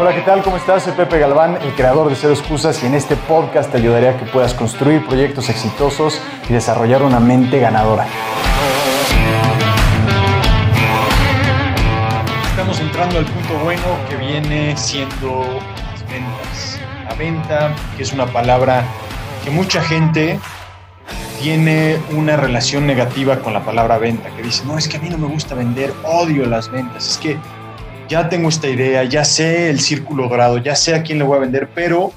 Hola, ¿qué tal? ¿Cómo estás? Soy Pepe Galván, el creador de Cero Excusas y en este podcast te ayudaré a que puedas construir proyectos exitosos y desarrollar una mente ganadora. Estamos entrando al punto bueno que viene siendo las ventas. La venta, que es una palabra que mucha gente tiene una relación negativa con la palabra venta, que dice, no, es que a mí no me gusta vender, odio las ventas, es que ya tengo esta idea, ya sé el círculo dorado, ya sé a quién le voy a vender, pero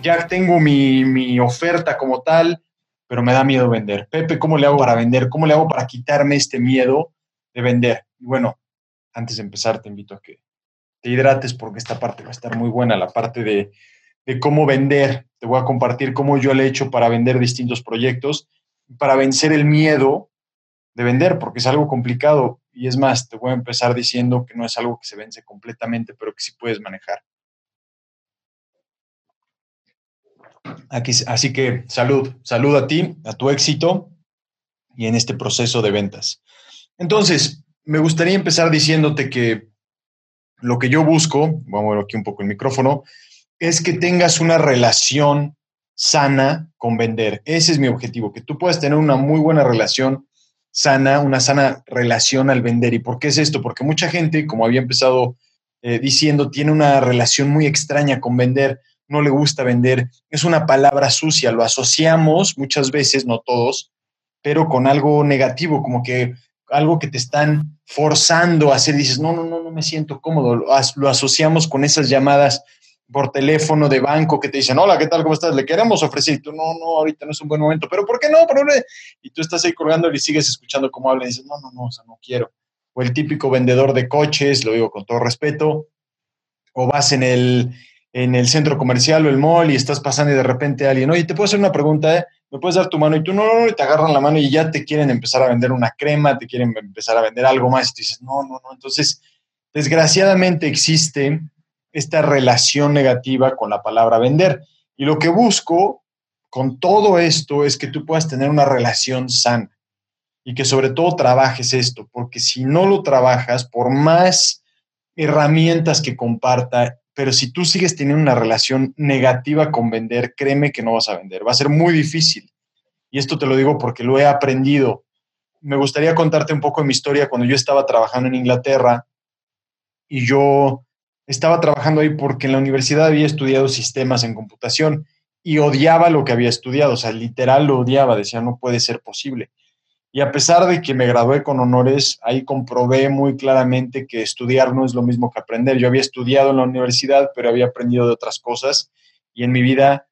ya tengo mi, oferta como tal, pero me da miedo vender. Pepe, ¿cómo le hago para vender? ¿Cómo le hago para quitarme este miedo de vender? Y bueno, antes de empezar te invito a que te hidrates porque esta parte va a estar muy buena, la parte de, de cómo vender. Te voy a compartir cómo yo le he hecho para vender distintos proyectos, para vencer el miedo de vender, porque es algo complicado. Y es más, te voy a empezar diciendo que no es algo que se vence completamente, pero que sí puedes manejar. Aquí, así que salud, salud a ti, a tu éxito y en este proceso de ventas. Entonces, me gustaría empezar diciéndote que lo que yo busco, vamos a ver aquí un poco el micrófono, es que tengas una relación sana con vender. Ese es mi objetivo, que tú puedas tener una muy buena relación sana, una sana relación al vender. ¿Y por qué es esto? Porque mucha gente, como había empezado eh, diciendo, tiene una relación muy extraña con vender, no le gusta vender, es una palabra sucia, lo asociamos muchas veces, no todos, pero con algo negativo, como que algo que te están forzando a hacer, dices, no, no, no, no me siento cómodo, lo asociamos con esas llamadas por teléfono de banco que te dicen, hola, ¿qué tal? ¿Cómo estás? Le queremos ofrecer. Y tú, no, no, ahorita no es un buen momento. ¿Pero por qué no? ¿Pero Y tú estás ahí colgando y sigues escuchando cómo hablan y dices, no, no, no, o sea, no quiero. O el típico vendedor de coches, lo digo con todo respeto, o vas en el, en el centro comercial o el mall y estás pasando y de repente alguien, oye, te puedo hacer una pregunta, ¿eh? ¿Me puedes dar tu mano? Y tú, no, no, no, y te agarran la mano y ya te quieren empezar a vender una crema, te quieren empezar a vender algo más y tú dices, no, no, no. Entonces, desgraciadamente existe esta relación negativa con la palabra vender. Y lo que busco con todo esto es que tú puedas tener una relación sana y que sobre todo trabajes esto, porque si no lo trabajas, por más herramientas que comparta, pero si tú sigues teniendo una relación negativa con vender, créeme que no vas a vender, va a ser muy difícil. Y esto te lo digo porque lo he aprendido. Me gustaría contarte un poco de mi historia cuando yo estaba trabajando en Inglaterra y yo estaba trabajando ahí porque en la universidad había estudiado sistemas en computación y odiaba lo que había estudiado, o sea, literal lo odiaba, decía, no puede ser posible. Y a pesar de que me gradué con honores, ahí comprobé muy claramente que estudiar no es lo mismo que aprender. Yo había estudiado en la universidad, pero había aprendido de otras cosas y en mi vida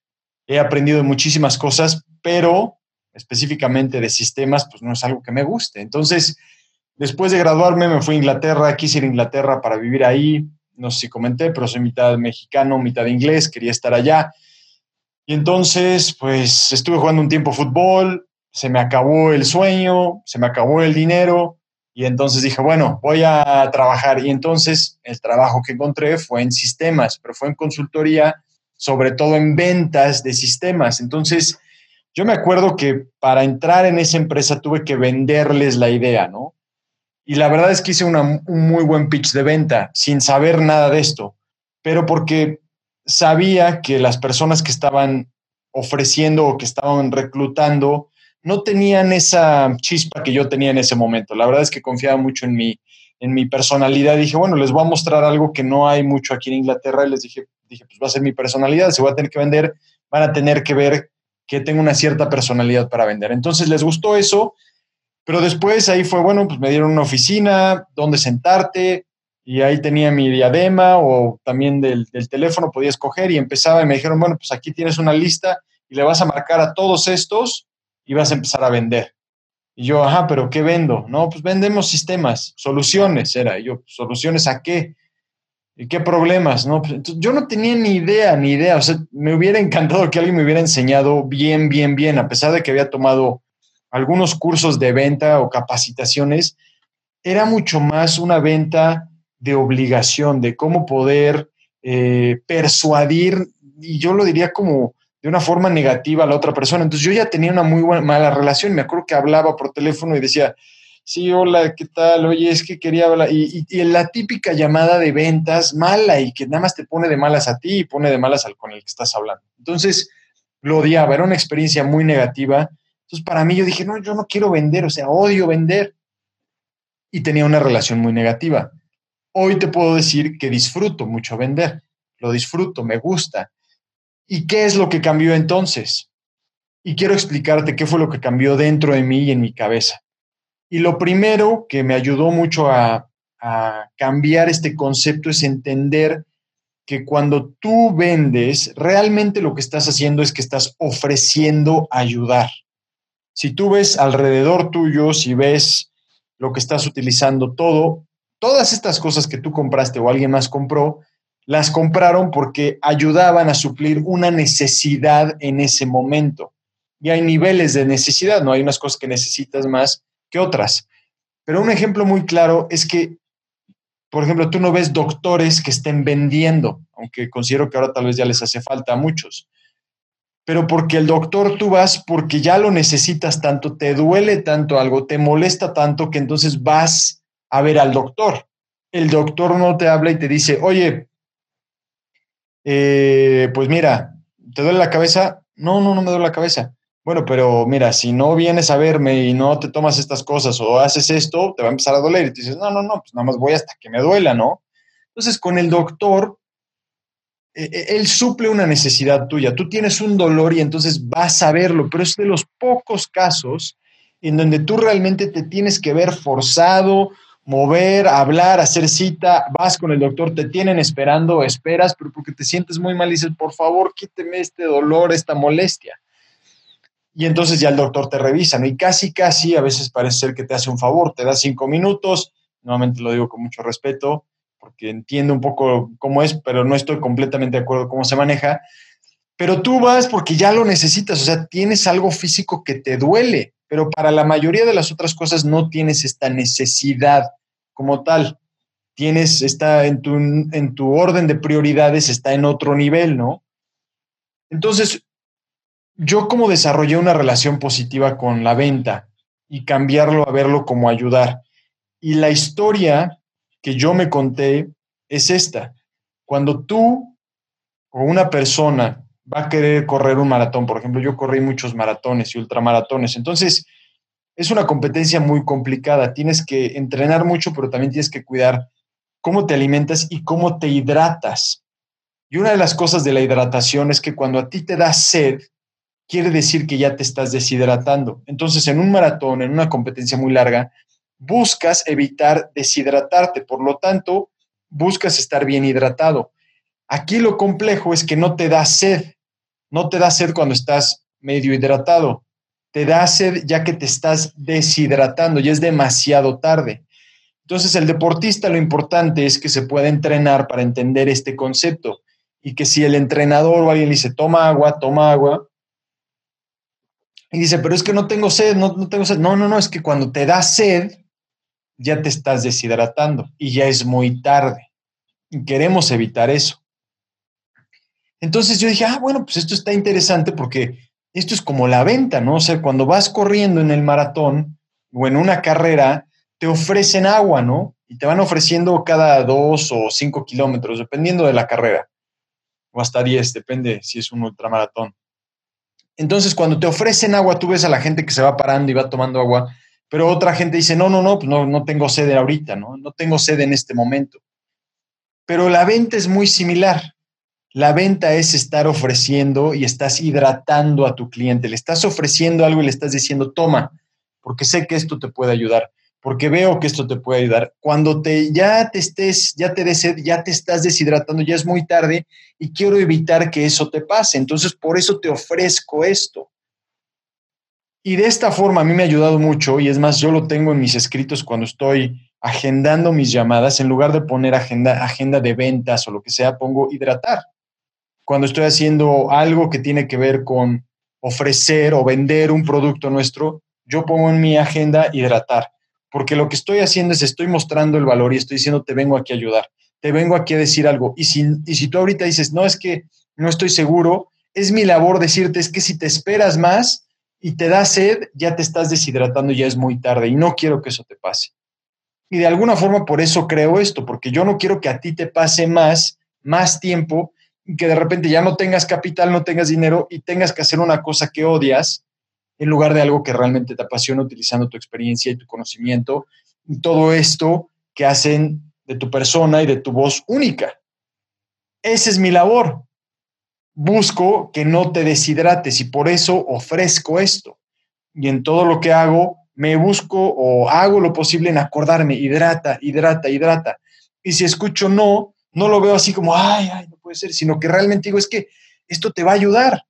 he aprendido de muchísimas cosas, pero específicamente de sistemas, pues no es algo que me guste. Entonces, después de graduarme, me fui a Inglaterra, quise ir a Inglaterra para vivir ahí, no sé si comenté, pero soy mitad mexicano, mitad inglés, quería estar allá. Y entonces, pues estuve jugando un tiempo fútbol, se me acabó el sueño, se me acabó el dinero, y entonces dije, bueno, voy a trabajar. Y entonces el trabajo que encontré fue en sistemas, pero fue en consultoría, sobre todo en ventas de sistemas. Entonces, yo me acuerdo que para entrar en esa empresa tuve que venderles la idea, ¿no? Y la verdad es que hice un muy buen pitch de venta sin saber nada de esto, pero porque sabía que las personas que estaban ofreciendo o que estaban reclutando no tenían esa chispa que yo tenía en ese momento. La verdad es que confiaba mucho en mi, en mi personalidad. Dije, bueno, les voy a mostrar algo que no hay mucho aquí en Inglaterra y les dije, dije, pues va a ser mi personalidad, se voy a tener que vender, van a tener que ver que tengo una cierta personalidad para vender. Entonces les gustó eso pero después ahí fue, bueno, pues me dieron una oficina donde sentarte y ahí tenía mi diadema o también del, teléfono podía escoger y empezaba y me dijeron, bueno, pues aquí tienes una lista y le vas a marcar a todos estos y vas a empezar a vender. Y yo, ajá, pero ¿qué vendo? No, pues vendemos sistemas, soluciones, era. Y yo, ¿soluciones a qué? ¿Y qué problemas? No, pues, yo no tenía ni idea, ni idea. O sea, me hubiera encantado que alguien me hubiera enseñado bien, bien, bien, a pesar de que había tomado algunos cursos de venta o capacitaciones, era mucho más una venta de obligación, de cómo poder eh, persuadir, y yo lo diría como de una forma negativa a la otra persona. Entonces yo ya tenía una muy buena, mala relación. Me acuerdo que hablaba por teléfono y decía, sí, hola, ¿qué tal? Oye, es que quería hablar. Y, y, la típica llamada de ventas mala y que nada más te pone de malas a ti y pone de malas al con el que estás hablando. Entonces, lo odiaba, era una experiencia muy negativa. Entonces, para mí yo dije, no, yo no quiero vender, o sea, odio vender. Y tenía una relación muy negativa. Hoy te puedo decir que disfruto mucho vender, lo disfruto, me gusta. ¿Y qué es lo que cambió entonces? Y quiero explicarte qué fue lo que cambió dentro de mí y en mi cabeza. Y lo primero que me ayudó mucho a, a cambiar este concepto es entender que cuando tú vendes, realmente lo que estás haciendo es que estás ofreciendo ayudar. Si tú ves alrededor tuyo, si ves lo que estás utilizando, todo, todas estas cosas que tú compraste o alguien más compró, las compraron porque ayudaban a suplir una necesidad en ese momento. Y hay niveles de necesidad, ¿no? Hay unas cosas que necesitas más que otras. Pero un ejemplo muy claro es que, por ejemplo, tú no ves doctores que estén vendiendo, aunque considero que ahora tal vez ya les hace falta a muchos. Pero porque el doctor tú vas porque ya lo necesitas tanto, te duele tanto algo, te molesta tanto que entonces vas a ver al doctor. El doctor no te habla y te dice, oye, eh, pues mira, ¿te duele la cabeza? No, no, no me duele la cabeza. Bueno, pero mira, si no vienes a verme y no te tomas estas cosas o haces esto, te va a empezar a doler. Y te dices, no, no, no, pues nada más voy hasta que me duela, ¿no? Entonces, con el doctor, él suple una necesidad tuya. Tú tienes un dolor y entonces vas a verlo, pero es de los pocos casos en donde tú realmente te tienes que ver forzado mover, hablar, hacer cita, vas con el doctor, te tienen esperando, esperas, pero porque te sientes muy mal, dices, por favor, quíteme este dolor, esta molestia. Y entonces ya el doctor te revisa, ¿no? Y casi, casi, a veces parece ser que te hace un favor, te da cinco minutos, nuevamente lo digo con mucho respeto, porque entiendo un poco cómo es, pero no estoy completamente de acuerdo cómo se maneja. Pero tú vas porque ya lo necesitas, o sea, tienes algo físico que te duele pero para la mayoría de las otras cosas no tienes esta necesidad como tal. Tienes, está en tu, en tu orden de prioridades, está en otro nivel, ¿no? Entonces, yo como desarrollé una relación positiva con la venta y cambiarlo a verlo como ayudar. Y la historia que yo me conté es esta. Cuando tú o una persona va a querer correr un maratón. Por ejemplo, yo corrí muchos maratones y ultramaratones. Entonces, es una competencia muy complicada. Tienes que entrenar mucho, pero también tienes que cuidar cómo te alimentas y cómo te hidratas. Y una de las cosas de la hidratación es que cuando a ti te da sed, quiere decir que ya te estás deshidratando. Entonces, en un maratón, en una competencia muy larga, buscas evitar deshidratarte. Por lo tanto, buscas estar bien hidratado. Aquí lo complejo es que no te da sed. No te da sed cuando estás medio hidratado. Te da sed ya que te estás deshidratando y es demasiado tarde. Entonces, el deportista lo importante es que se pueda entrenar para entender este concepto y que si el entrenador o alguien le dice, toma agua, toma agua, y dice, pero es que no tengo sed, no, no tengo sed. No, no, no, es que cuando te da sed, ya te estás deshidratando y ya es muy tarde. Y queremos evitar eso. Entonces yo dije, ah, bueno, pues esto está interesante porque esto es como la venta, ¿no? O sea, cuando vas corriendo en el maratón o en una carrera, te ofrecen agua, ¿no? Y te van ofreciendo cada dos o cinco kilómetros, dependiendo de la carrera, o hasta diez, depende si es un ultramaratón. Entonces, cuando te ofrecen agua, tú ves a la gente que se va parando y va tomando agua, pero otra gente dice, no, no, no, pues no, no tengo sed ahorita, ¿no? No tengo sed en este momento. Pero la venta es muy similar. La venta es estar ofreciendo y estás hidratando a tu cliente. Le estás ofreciendo algo y le estás diciendo, toma, porque sé que esto te puede ayudar, porque veo que esto te puede ayudar. Cuando te, ya te estés, ya te des ya te estás deshidratando, ya es muy tarde y quiero evitar que eso te pase. Entonces, por eso te ofrezco esto. Y de esta forma a mí me ha ayudado mucho y es más, yo lo tengo en mis escritos cuando estoy agendando mis llamadas, en lugar de poner agenda, agenda de ventas o lo que sea, pongo hidratar cuando estoy haciendo algo que tiene que ver con ofrecer o vender un producto nuestro, yo pongo en mi agenda hidratar, porque lo que estoy haciendo es estoy mostrando el valor y estoy diciendo te vengo aquí a ayudar, te vengo aquí a decir algo. Y si, y si tú ahorita dices, no, es que no estoy seguro, es mi labor decirte, es que si te esperas más, y te da sed, ya te estás deshidratando, ya es muy tarde y no quiero que eso te pase. Y de alguna forma por eso creo esto, porque yo no quiero que a ti te pase más, más tiempo que de repente ya no tengas capital, no tengas dinero y tengas que hacer una cosa que odias en lugar de algo que realmente te apasiona utilizando tu experiencia y tu conocimiento y todo esto que hacen de tu persona y de tu voz única. Esa es mi labor. Busco que no te deshidrates y por eso ofrezco esto. Y en todo lo que hago, me busco o hago lo posible en acordarme, hidrata, hidrata, hidrata. Y si escucho no, no lo veo así como, ay, ay, no puede ser, sino que realmente digo, es que esto te va a ayudar.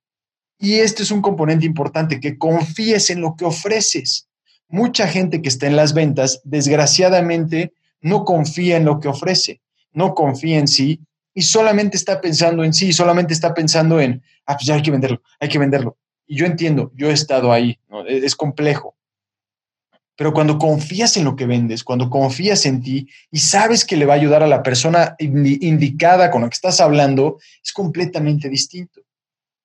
Y este es un componente importante, que confíes en lo que ofreces. Mucha gente que está en las ventas, desgraciadamente, no confía en lo que ofrece, no confía en sí y solamente está pensando en sí, solamente está pensando en, ah, pues ya hay que venderlo, hay que venderlo. Y yo entiendo, yo he estado ahí, es complejo. Pero cuando confías en lo que vendes, cuando confías en ti y sabes que le va a ayudar a la persona indicada con la que estás hablando, es completamente distinto.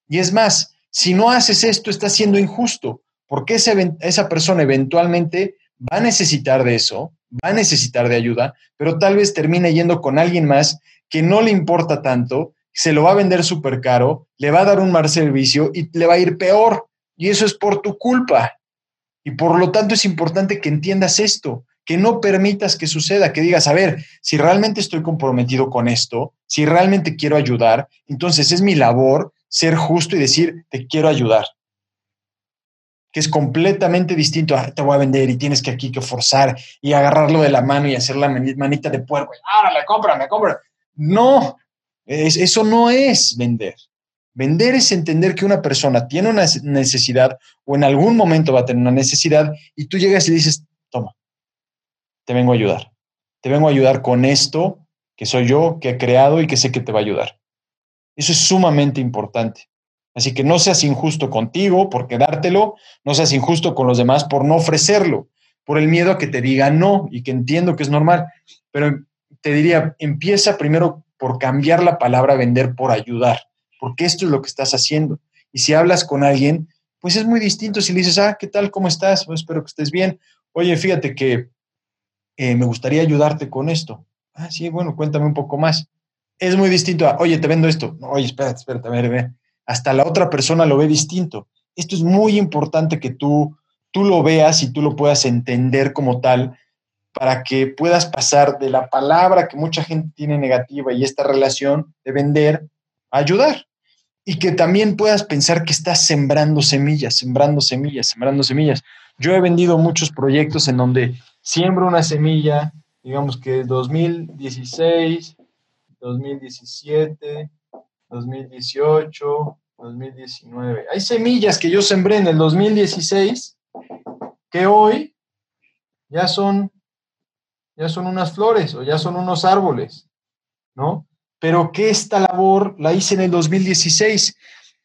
Y es más, si no haces esto, estás siendo injusto, porque esa persona eventualmente va a necesitar de eso, va a necesitar de ayuda, pero tal vez termine yendo con alguien más que no le importa tanto, se lo va a vender súper caro, le va a dar un mal servicio y le va a ir peor. Y eso es por tu culpa. Y por lo tanto es importante que entiendas esto, que no permitas que suceda, que digas, a ver, si realmente estoy comprometido con esto, si realmente quiero ayudar, entonces es mi labor ser justo y decir, te quiero ayudar. Que es completamente distinto a, te voy a vender y tienes que aquí que forzar y agarrarlo de la mano y hacer la manita de puerco. Árale, cómprame, cómprame. No, eso no es vender. Vender es entender que una persona tiene una necesidad o en algún momento va a tener una necesidad y tú llegas y dices, toma, te vengo a ayudar. Te vengo a ayudar con esto que soy yo, que he creado y que sé que te va a ayudar. Eso es sumamente importante. Así que no seas injusto contigo por quedártelo, no seas injusto con los demás por no ofrecerlo, por el miedo a que te digan no y que entiendo que es normal. Pero te diría, empieza primero por cambiar la palabra vender por ayudar, porque esto es lo que estás haciendo. Y si hablas con alguien, pues es muy distinto si le dices, ah, ¿qué tal? ¿Cómo estás? Pues espero que estés bien. Oye, fíjate que eh, me gustaría ayudarte con esto. Ah, sí, bueno, cuéntame un poco más es muy distinto a, oye, te vendo esto. oye, espérate, espérate, a ver, ve. Hasta la otra persona lo ve distinto. Esto es muy importante que tú, tú lo veas y tú lo puedas entender como tal para que puedas pasar de la palabra que mucha gente tiene negativa y esta relación de vender a ayudar. Y que también puedas pensar que estás sembrando semillas, sembrando semillas, sembrando semillas. Yo he vendido muchos proyectos en donde siembro una semilla, digamos que 2016, 2017, 2018, 2019. Hay semillas que yo sembré en el 2016 que hoy ya son ya son unas flores o ya son unos árboles, ¿no? Pero que esta labor la hice en el 2016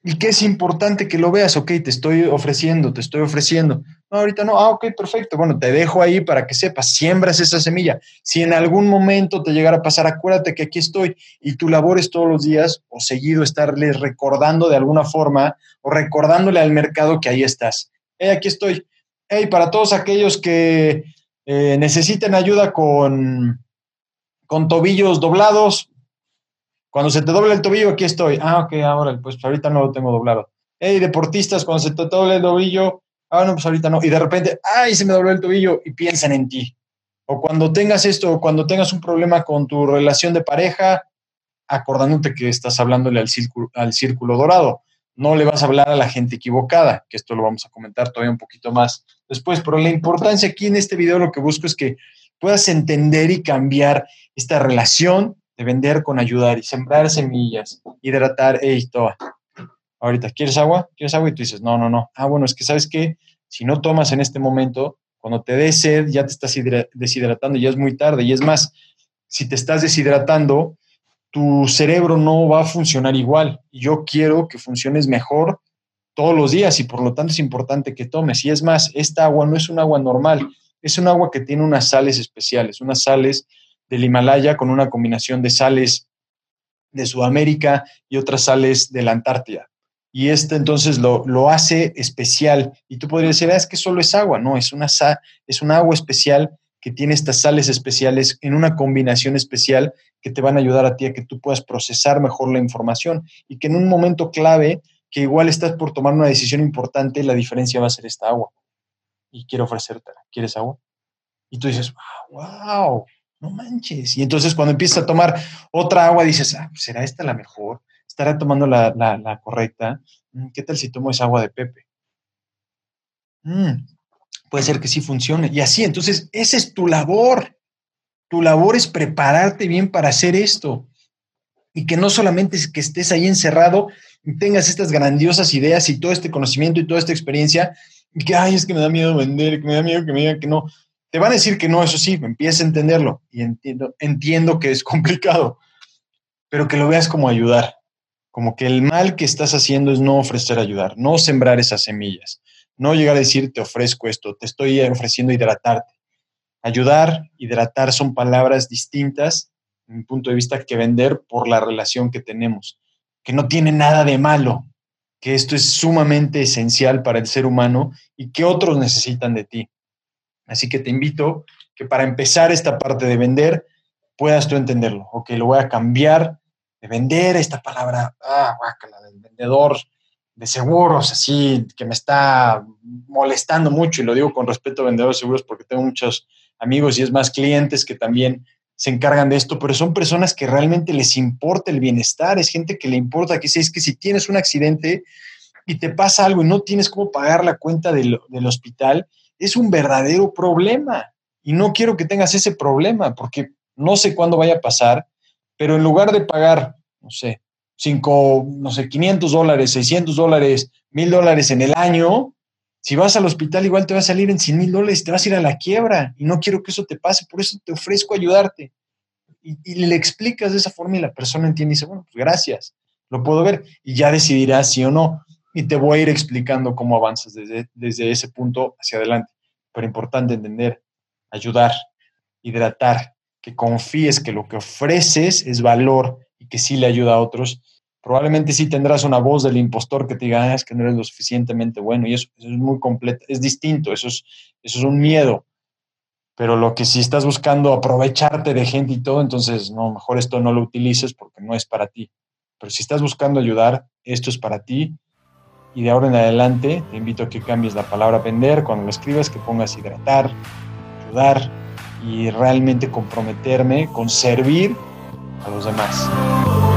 y que es importante que lo veas, ok, te estoy ofreciendo, te estoy ofreciendo. No, ahorita no, ah, ok, perfecto. Bueno, te dejo ahí para que sepas, siembras esa semilla. Si en algún momento te llegara a pasar, acuérdate que aquí estoy y tu labor es todos los días o seguido estarles recordando de alguna forma o recordándole al mercado que ahí estás. Hey, aquí estoy. Hey, para todos aquellos que eh, ayuda con, con tobillos doblados, cuando se te dobla el tobillo, aquí estoy. Ah, ok, ahora, pues ahorita no lo tengo doblado. Hey, deportistas, cuando se te dobla el tobillo, ah, no, pues ahorita no. Y de repente, ay, se me dobló el tobillo y piensan en ti. O cuando tengas esto, cuando tengas un problema con tu relación de pareja, acordándote que estás hablándole al círculo, al círculo dorado. No le vas a hablar a la gente equivocada, que esto lo vamos a comentar todavía un poquito más después. Pero la importancia aquí en este video lo que busco es que puedas entender y cambiar esta relación de vender con ayudar y sembrar semillas, hidratar, hey, toa. Ahorita, ¿quieres agua? ¿Quieres agua? Y tú dices, no, no, no. Ah, bueno, es que sabes que si no tomas en este momento, cuando te dé sed, ya te estás deshidratando, ya es muy tarde. Y es más, si te estás deshidratando, tu cerebro no va a funcionar igual. Yo quiero que funciones mejor todos los días y por lo tanto es importante que tomes. Y es más, esta agua no es un agua normal, es un agua que tiene unas sales especiales, unas sales del Himalaya con una combinación de sales de Sudamérica y otras sales de la Antártida. y este entonces lo, lo, hace especial. Y tú podrías decir, ah, es que solo es agua. No, es una, es un agua especial que tiene estas sales especiales en una combinación especial que te van a ayudar a ti a que tú puedas procesar mejor la información y que en un momento clave, que igual estás por tomar una decisión importante, la diferencia va a ser esta agua. Y quiero ofrecértela. ¿Quieres agua? Y tú dices, wow, no manches. Y entonces cuando empiezas a tomar otra agua, dices, ah, ¿será esta la mejor? ¿Estará tomando la, correcta? Mm, ¿Qué tal si tomo esa agua de Pepe? Mm, puede ser que sí funcione. Y así, entonces, esa es tu labor. Tu labor es prepararte bien para hacer esto. Y que no solamente es que estés ahí encerrado y tengas estas grandiosas ideas y todo este conocimiento y toda esta experiencia, y que, ay, es que me da miedo vender, que me da miedo que me digan que no. Te van a decir que no, eso sí, empieza a entenderlo y entiendo, entiendo que es complicado, pero que lo veas como ayudar, como que el mal que estás haciendo es no ofrecer ayudar, no sembrar esas semillas, no llegar a decir te ofrezco esto, te estoy ofreciendo hidratarte. Ayudar, hidratar son palabras distintas, en mi punto de vista, que vender por la relación que tenemos, que no tiene nada de malo, que esto es sumamente esencial para el ser humano y que otros necesitan de ti. Así que te invito que para empezar esta parte de vender puedas tú entenderlo. Ok, lo voy a cambiar de vender esta palabra, ah, guácala, del vendedor de seguros, así que me está molestando mucho y lo digo con respeto a vendedores de seguros porque tengo muchos amigos y es más clientes que también se encargan de esto, pero son personas que realmente les importa el bienestar, es gente que le importa que si es que si tienes un accidente y te pasa algo y no tienes cómo pagar la cuenta del, del hospital, es un verdadero problema. Y no quiero que tengas ese problema porque no sé cuándo vaya a pasar, pero en lugar de pagar, no sé, 5, no sé, 500 dólares, 600 dólares, 1000 dólares en el año, si vas al hospital igual te va a salir en 100 mil dólares, te vas a ir a la quiebra y no quiero que eso te pase, por eso te ofrezco ayudarte. Y, le explicas de esa forma y la persona entiende y dice, bueno, pues gracias, lo puedo ver y ya decidirás sí o no y te voy a ir explicando cómo avanzas desde, desde ese punto hacia adelante. Pero importante entender, ayudar, hidratar, que confíes que lo que ofreces es valor y que sí le ayuda a otros. Probablemente sí tendrás una voz del impostor que te diga, ah, es que no eres lo suficientemente bueno y eso, es muy completo, es distinto, eso es, eso es un miedo. Pero lo que si estás buscando aprovecharte de gente y todo, entonces no, mejor esto no lo utilices porque no es para ti. Pero si estás buscando ayudar, esto es para ti y de ahora en adelante te invito a que cambies la palabra vender cuando lo escribas, que pongas hidratar, ayudar y realmente comprometerme con servir a los demás.